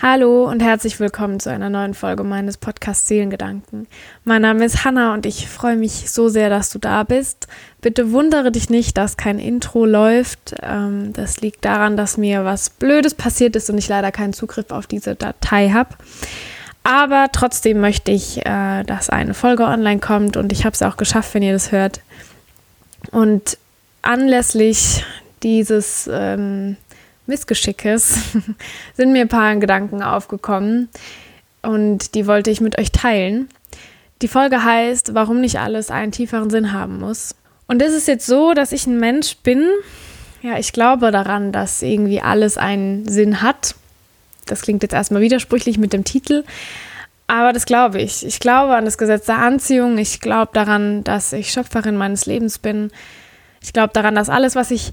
Hallo und herzlich willkommen zu einer neuen Folge meines Podcasts Seelengedanken. Mein Name ist Hanna und ich freue mich so sehr, dass du da bist. Bitte wundere dich nicht, dass kein Intro läuft. Ähm, das liegt daran, dass mir was Blödes passiert ist und ich leider keinen Zugriff auf diese Datei habe. Aber trotzdem möchte ich, äh, dass eine Folge online kommt und ich habe es auch geschafft, wenn ihr das hört. Und anlässlich dieses ähm, Missgeschickes sind mir ein paar Gedanken aufgekommen und die wollte ich mit euch teilen. Die Folge heißt, warum nicht alles einen tieferen Sinn haben muss. Und es ist jetzt so, dass ich ein Mensch bin, ja, ich glaube daran, dass irgendwie alles einen Sinn hat. Das klingt jetzt erstmal widersprüchlich mit dem Titel, aber das glaube ich. Ich glaube an das Gesetz der Anziehung. Ich glaube daran, dass ich Schöpferin meines Lebens bin. Ich glaube daran, dass alles, was ich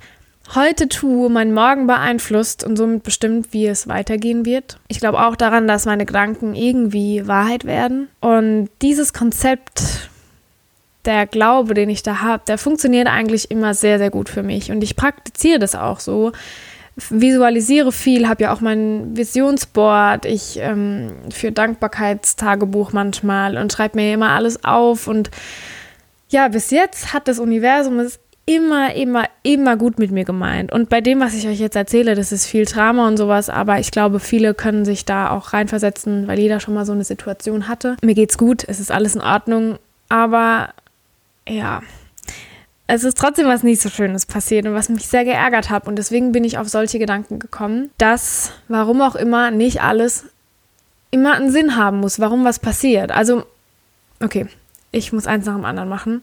heute tue, meinen Morgen beeinflusst und somit bestimmt, wie es weitergehen wird. Ich glaube auch daran, dass meine Gedanken irgendwie Wahrheit werden. Und dieses Konzept, der Glaube, den ich da habe, der funktioniert eigentlich immer sehr, sehr gut für mich. Und ich praktiziere das auch so. Visualisiere viel, habe ja auch mein Visionsboard, ich ähm, für Dankbarkeitstagebuch manchmal und schreibe mir immer alles auf. Und ja, bis jetzt hat das Universum es immer, immer, immer gut mit mir gemeint. Und bei dem, was ich euch jetzt erzähle, das ist viel Drama und sowas, aber ich glaube, viele können sich da auch reinversetzen, weil jeder schon mal so eine Situation hatte. Mir geht's gut, es ist alles in Ordnung, aber ja, es ist trotzdem was nicht so Schönes passiert und was mich sehr geärgert hat. Und deswegen bin ich auf solche Gedanken gekommen, dass, warum auch immer, nicht alles immer einen Sinn haben muss, warum was passiert. Also, okay, ich muss eins nach dem anderen machen.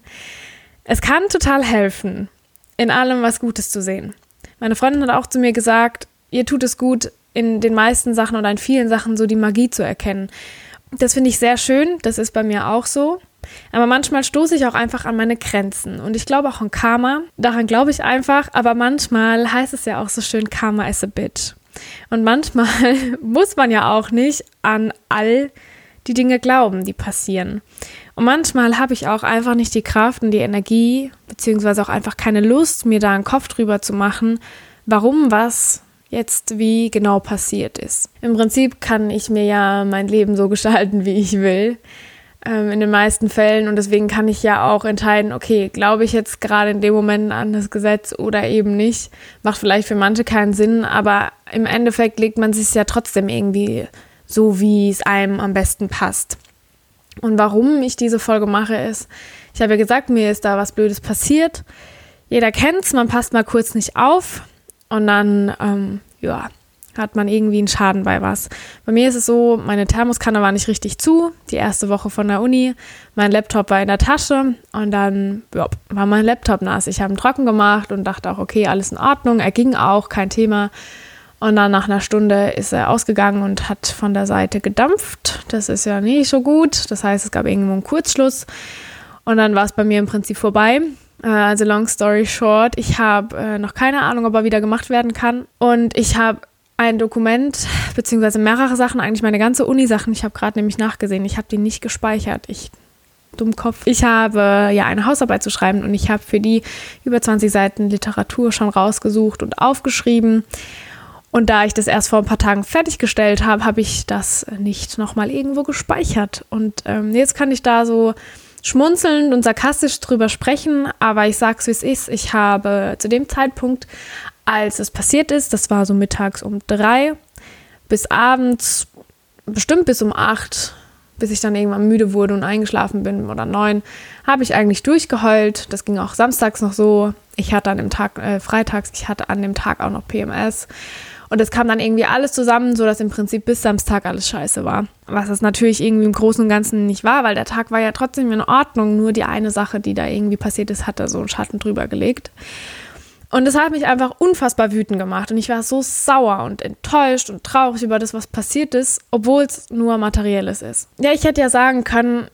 Es kann total helfen, in allem was Gutes zu sehen. Meine Freundin hat auch zu mir gesagt, ihr tut es gut, in den meisten Sachen oder in vielen Sachen so die Magie zu erkennen. Das finde ich sehr schön, das ist bei mir auch so. Aber manchmal stoße ich auch einfach an meine Grenzen. Und ich glaube auch an Karma. Daran glaube ich einfach. Aber manchmal heißt es ja auch so schön, Karma is a bitch. Und manchmal muss man ja auch nicht an all die Dinge glauben, die passieren. Und manchmal habe ich auch einfach nicht die Kraft und die Energie, beziehungsweise auch einfach keine Lust, mir da einen Kopf drüber zu machen, warum was jetzt wie genau passiert ist. Im Prinzip kann ich mir ja mein Leben so gestalten, wie ich will, ähm, in den meisten Fällen. Und deswegen kann ich ja auch entscheiden, okay, glaube ich jetzt gerade in dem Moment an das Gesetz oder eben nicht. Macht vielleicht für manche keinen Sinn, aber im Endeffekt legt man sich ja trotzdem irgendwie so, wie es einem am besten passt. Und warum ich diese Folge mache, ist, ich habe ja gesagt, mir ist da was Blödes passiert. Jeder kennt es, man passt mal kurz nicht auf und dann, ähm, ja, hat man irgendwie einen Schaden bei was. Bei mir ist es so, meine Thermoskanne war nicht richtig zu, die erste Woche von der Uni. Mein Laptop war in der Tasche und dann ja, war mein Laptop nass. Ich habe ihn trocken gemacht und dachte auch, okay, alles in Ordnung. Er ging auch, kein Thema. Und dann nach einer Stunde ist er ausgegangen und hat von der Seite gedampft. Das ist ja nicht so gut. Das heißt, es gab irgendwo einen Kurzschluss. Und dann war es bei mir im Prinzip vorbei. Äh, also long story short, ich habe äh, noch keine Ahnung, ob er wieder gemacht werden kann. Und ich habe ein Dokument, beziehungsweise mehrere Sachen, eigentlich meine ganze Uni-Sachen. Ich habe gerade nämlich nachgesehen, ich habe die nicht gespeichert. Ich Dummkopf. Ich habe ja eine Hausarbeit zu schreiben und ich habe für die über 20 Seiten Literatur schon rausgesucht und aufgeschrieben. Und da ich das erst vor ein paar Tagen fertiggestellt habe, habe ich das nicht nochmal irgendwo gespeichert. Und ähm, jetzt kann ich da so schmunzelnd und sarkastisch drüber sprechen, aber ich sag's wie es ist. Ich habe zu dem Zeitpunkt, als es passiert ist, das war so mittags um drei, bis abends, bestimmt bis um acht, bis ich dann irgendwann müde wurde und eingeschlafen bin oder neun, habe ich eigentlich durchgeheult. Das ging auch samstags noch so. Ich hatte an dem Tag, äh, freitags, ich hatte an dem Tag auch noch PMS. Und es kam dann irgendwie alles zusammen, sodass im Prinzip bis Samstag alles scheiße war. Was es natürlich irgendwie im Großen und Ganzen nicht war, weil der Tag war ja trotzdem in Ordnung. Nur die eine Sache, die da irgendwie passiert ist, hat da so einen Schatten drüber gelegt. Und das hat mich einfach unfassbar wütend gemacht. Und ich war so sauer und enttäuscht und traurig über das, was passiert ist, obwohl es nur materielles ist. Ja, ich hätte ja sagen können,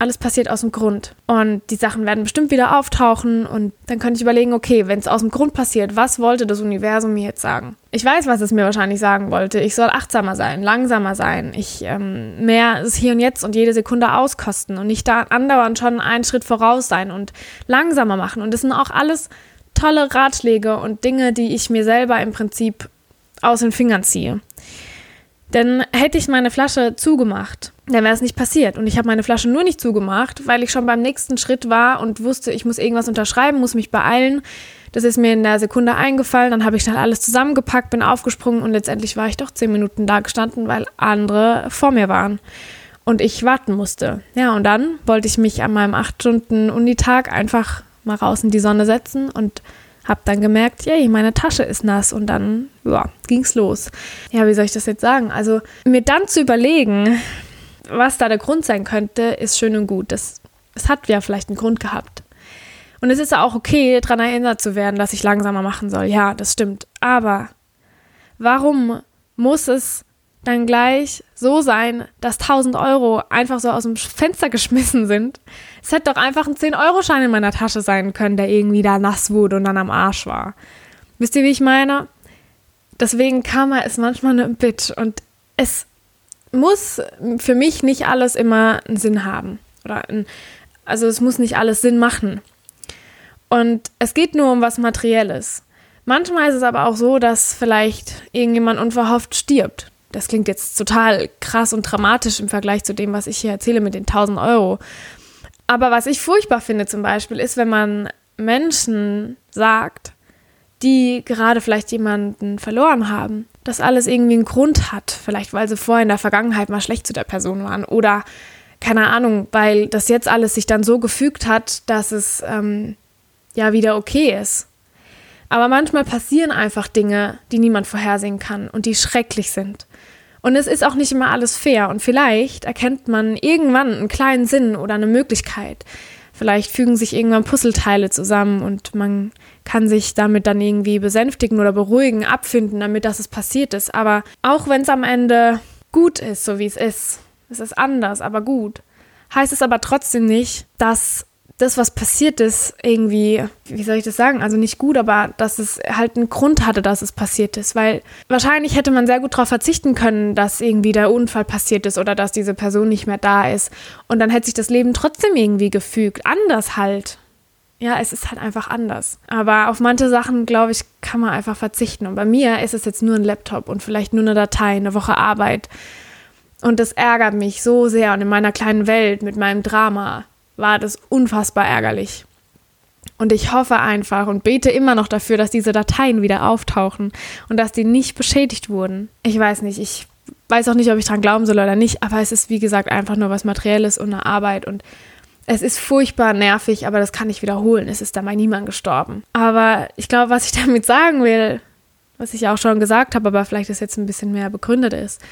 alles passiert aus dem Grund. Und die Sachen werden bestimmt wieder auftauchen. Und dann könnte ich überlegen, okay, wenn es aus dem Grund passiert, was wollte das Universum mir jetzt sagen? Ich weiß, was es mir wahrscheinlich sagen wollte. Ich soll achtsamer sein, langsamer sein. Ich ähm, mehr das Hier und Jetzt und jede Sekunde auskosten und nicht da andauernd schon einen Schritt voraus sein und langsamer machen. Und das sind auch alles tolle Ratschläge und Dinge, die ich mir selber im Prinzip aus den Fingern ziehe. Denn hätte ich meine Flasche zugemacht, dann wäre es nicht passiert. Und ich habe meine Flasche nur nicht zugemacht, weil ich schon beim nächsten Schritt war und wusste, ich muss irgendwas unterschreiben, muss mich beeilen. Das ist mir in der Sekunde eingefallen. Dann habe ich schnell alles zusammengepackt, bin aufgesprungen und letztendlich war ich doch zehn Minuten da gestanden, weil andere vor mir waren und ich warten musste. Ja, und dann wollte ich mich an meinem acht Stunden Unitag einfach mal raus in die Sonne setzen und habe dann gemerkt, yay, meine Tasche ist nass und dann ja, ging's los. Ja, wie soll ich das jetzt sagen? Also mir dann zu überlegen, was da der Grund sein könnte, ist schön und gut. Das, es hat ja vielleicht einen Grund gehabt. Und es ist ja auch okay, daran erinnert zu werden, dass ich langsamer machen soll. Ja, das stimmt. Aber warum muss es dann gleich so sein, dass 1000 Euro einfach so aus dem Fenster geschmissen sind. Es hätte doch einfach ein 10-Euro-Schein in meiner Tasche sein können, der irgendwie da nass wurde und dann am Arsch war. Wisst ihr, wie ich meine? Deswegen Karma ist manchmal eine Bitch und es muss für mich nicht alles immer einen Sinn haben. Oder ein, also es muss nicht alles Sinn machen. Und es geht nur um was Materielles. Manchmal ist es aber auch so, dass vielleicht irgendjemand unverhofft stirbt das klingt jetzt total krass und dramatisch im Vergleich zu dem, was ich hier erzähle mit den 1000 Euro. Aber was ich furchtbar finde zum Beispiel, ist, wenn man Menschen sagt, die gerade vielleicht jemanden verloren haben, dass alles irgendwie einen Grund hat. Vielleicht, weil sie vorher in der Vergangenheit mal schlecht zu der Person waren oder keine Ahnung, weil das jetzt alles sich dann so gefügt hat, dass es ähm, ja wieder okay ist. Aber manchmal passieren einfach Dinge, die niemand vorhersehen kann und die schrecklich sind. Und es ist auch nicht immer alles fair und vielleicht erkennt man irgendwann einen kleinen Sinn oder eine Möglichkeit. Vielleicht fügen sich irgendwann Puzzleteile zusammen und man kann sich damit dann irgendwie besänftigen oder beruhigen, abfinden, damit das es passiert ist. Aber auch wenn es am Ende gut ist, so wie es ist, es ist anders, aber gut, heißt es aber trotzdem nicht, dass das, was passiert ist, irgendwie, wie soll ich das sagen, also nicht gut, aber dass es halt einen Grund hatte, dass es passiert ist. Weil wahrscheinlich hätte man sehr gut darauf verzichten können, dass irgendwie der Unfall passiert ist oder dass diese Person nicht mehr da ist. Und dann hätte sich das Leben trotzdem irgendwie gefügt. Anders halt. Ja, es ist halt einfach anders. Aber auf manche Sachen, glaube ich, kann man einfach verzichten. Und bei mir ist es jetzt nur ein Laptop und vielleicht nur eine Datei, eine Woche Arbeit. Und das ärgert mich so sehr. Und in meiner kleinen Welt mit meinem Drama war das unfassbar ärgerlich. Und ich hoffe einfach und bete immer noch dafür, dass diese Dateien wieder auftauchen und dass die nicht beschädigt wurden. Ich weiß nicht, ich weiß auch nicht, ob ich dran glauben soll oder nicht, aber es ist wie gesagt einfach nur was Materielles und eine Arbeit und es ist furchtbar nervig, aber das kann ich wiederholen. Es ist dabei niemand gestorben. Aber ich glaube, was ich damit sagen will, was ich auch schon gesagt habe, aber vielleicht ist jetzt ein bisschen mehr begründet ist,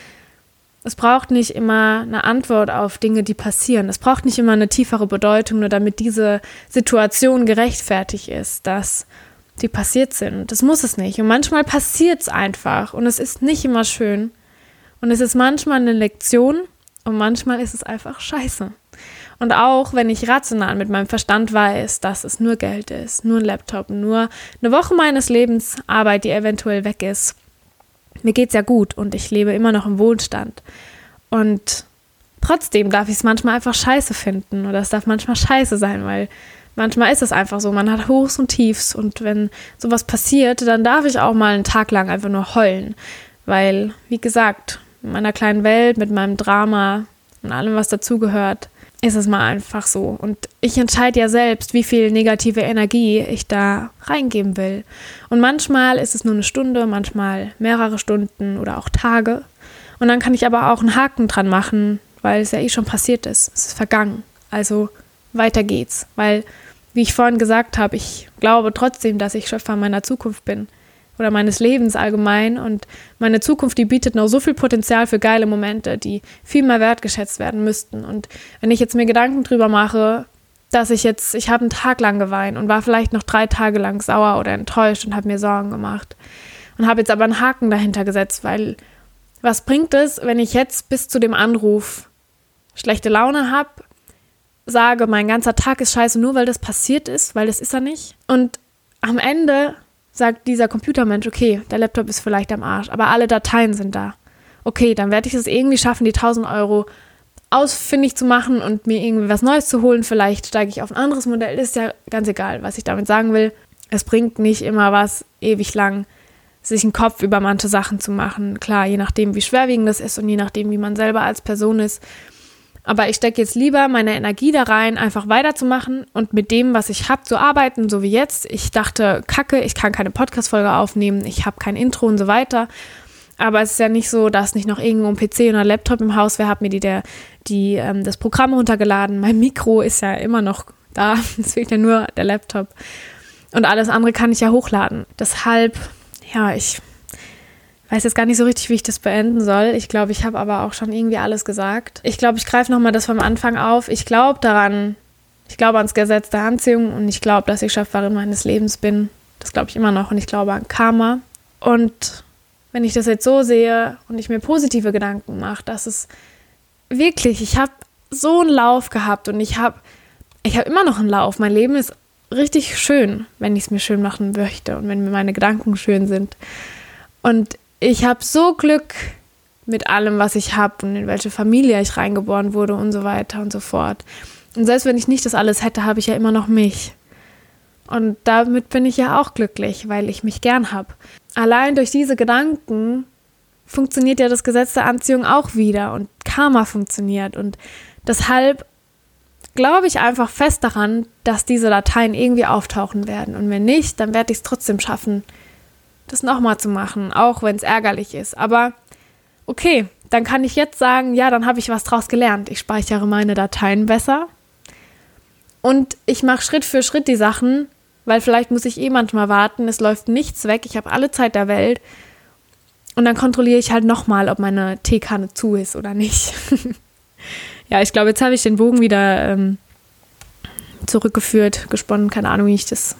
es braucht nicht immer eine Antwort auf Dinge, die passieren. Es braucht nicht immer eine tiefere Bedeutung, nur damit diese Situation gerechtfertigt ist, dass die passiert sind. Das muss es nicht. Und manchmal passiert es einfach und es ist nicht immer schön. Und es ist manchmal eine Lektion und manchmal ist es einfach scheiße. Und auch wenn ich rational mit meinem Verstand weiß, dass es nur Geld ist, nur ein Laptop, nur eine Woche meines Lebens Arbeit, die eventuell weg ist, mir geht es ja gut und ich lebe immer noch im Wohlstand. Und trotzdem darf ich es manchmal einfach scheiße finden oder es darf manchmal scheiße sein, weil manchmal ist es einfach so, man hat Hochs und Tiefs und wenn sowas passiert, dann darf ich auch mal einen Tag lang einfach nur heulen, weil, wie gesagt, in meiner kleinen Welt mit meinem Drama und allem, was dazugehört, ist es mal einfach so. Und ich entscheide ja selbst, wie viel negative Energie ich da reingeben will. Und manchmal ist es nur eine Stunde, manchmal mehrere Stunden oder auch Tage. Und dann kann ich aber auch einen Haken dran machen, weil es ja eh schon passiert ist. Es ist vergangen. Also weiter geht's. Weil, wie ich vorhin gesagt habe, ich glaube trotzdem, dass ich Schöpfer meiner Zukunft bin oder meines Lebens allgemein. Und meine Zukunft, die bietet noch so viel Potenzial für geile Momente, die viel mehr wertgeschätzt werden müssten. Und wenn ich jetzt mir Gedanken drüber mache, dass ich jetzt, ich habe einen Tag lang geweint und war vielleicht noch drei Tage lang sauer oder enttäuscht und habe mir Sorgen gemacht. Und habe jetzt aber einen Haken dahinter gesetzt, weil was bringt es, wenn ich jetzt bis zu dem Anruf schlechte Laune habe, sage, mein ganzer Tag ist scheiße, nur weil das passiert ist, weil das ist er nicht. Und am Ende sagt dieser Computermensch, okay, der Laptop ist vielleicht am Arsch, aber alle Dateien sind da. Okay, dann werde ich es irgendwie schaffen, die 1000 Euro ausfindig zu machen und mir irgendwie was Neues zu holen. Vielleicht steige ich auf ein anderes Modell. Ist ja ganz egal, was ich damit sagen will. Es bringt nicht immer was, ewig lang sich einen Kopf über manche Sachen zu machen. Klar, je nachdem, wie schwerwiegend das ist und je nachdem, wie man selber als Person ist. Aber ich stecke jetzt lieber meine Energie da rein, einfach weiterzumachen und mit dem, was ich habe, zu arbeiten, so wie jetzt. Ich dachte, kacke, ich kann keine Podcast-Folge aufnehmen, ich habe kein Intro und so weiter. Aber es ist ja nicht so, dass nicht noch irgendwo ein PC oder ein Laptop im Haus wäre, habe mir die, der, die, ähm, das Programm runtergeladen. Mein Mikro ist ja immer noch da, es fehlt ja nur der Laptop. Und alles andere kann ich ja hochladen. Deshalb, ja, ich weiß jetzt gar nicht so richtig, wie ich das beenden soll. Ich glaube, ich habe aber auch schon irgendwie alles gesagt. Ich glaube, ich greife nochmal das vom Anfang auf. Ich glaube daran, ich glaube ans Gesetz der Anziehung und ich glaube, dass ich Schöpferin meines Lebens bin. Das glaube ich immer noch und ich glaube an Karma. Und wenn ich das jetzt so sehe und ich mir positive Gedanken mache, dass es wirklich, ich habe so einen Lauf gehabt und ich habe ich habe immer noch einen Lauf. Mein Leben ist richtig schön, wenn ich es mir schön machen möchte und wenn mir meine Gedanken schön sind. Und ich habe so Glück mit allem, was ich habe und in welche Familie ich reingeboren wurde und so weiter und so fort. Und selbst wenn ich nicht das alles hätte, habe ich ja immer noch mich. Und damit bin ich ja auch glücklich, weil ich mich gern habe. Allein durch diese Gedanken funktioniert ja das Gesetz der Anziehung auch wieder und Karma funktioniert. Und deshalb glaube ich einfach fest daran, dass diese Dateien irgendwie auftauchen werden. Und wenn nicht, dann werde ich es trotzdem schaffen, das nochmal zu machen, auch wenn es ärgerlich ist. Aber okay, dann kann ich jetzt sagen, ja, dann habe ich was draus gelernt. Ich speichere meine Dateien besser und ich mache Schritt für Schritt die Sachen, weil vielleicht muss ich eh manchmal warten, es läuft nichts weg, ich habe alle Zeit der Welt. Und dann kontrolliere ich halt nochmal, ob meine Teekanne zu ist oder nicht. ja, ich glaube, jetzt habe ich den Bogen wieder ähm, zurückgeführt, gesponnen, keine Ahnung, wie ich das.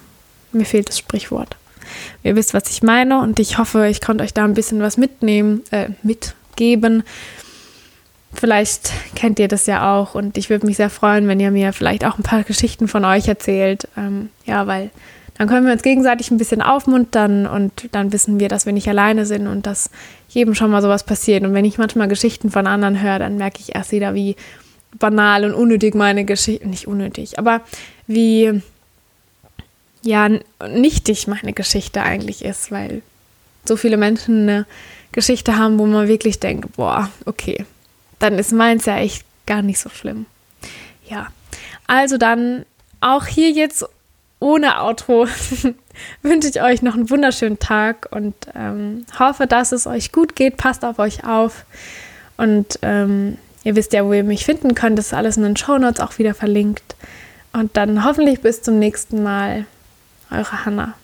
Mir fehlt das Sprichwort. Ihr wisst, was ich meine und ich hoffe, ich konnte euch da ein bisschen was mitnehmen, äh, mitgeben. Vielleicht kennt ihr das ja auch und ich würde mich sehr freuen, wenn ihr mir vielleicht auch ein paar Geschichten von euch erzählt. Ähm, ja, weil dann können wir uns gegenseitig ein bisschen aufmuntern und dann wissen wir, dass wir nicht alleine sind und dass jedem schon mal sowas passiert. Und wenn ich manchmal Geschichten von anderen höre, dann merke ich erst wieder, wie banal und unnötig meine Geschichte, nicht unnötig, aber wie ja nichtig meine Geschichte eigentlich ist, weil so viele Menschen eine Geschichte haben, wo man wirklich denkt, boah, okay, dann ist meins ja echt gar nicht so schlimm. Ja, also dann auch hier jetzt ohne Outro wünsche ich euch noch einen wunderschönen Tag und ähm, hoffe, dass es euch gut geht. Passt auf euch auf und ähm, ihr wisst ja, wo ihr mich finden könnt. Das ist alles in den Show Notes auch wieder verlinkt. Und dann hoffentlich bis zum nächsten Mal. Eure Hanna.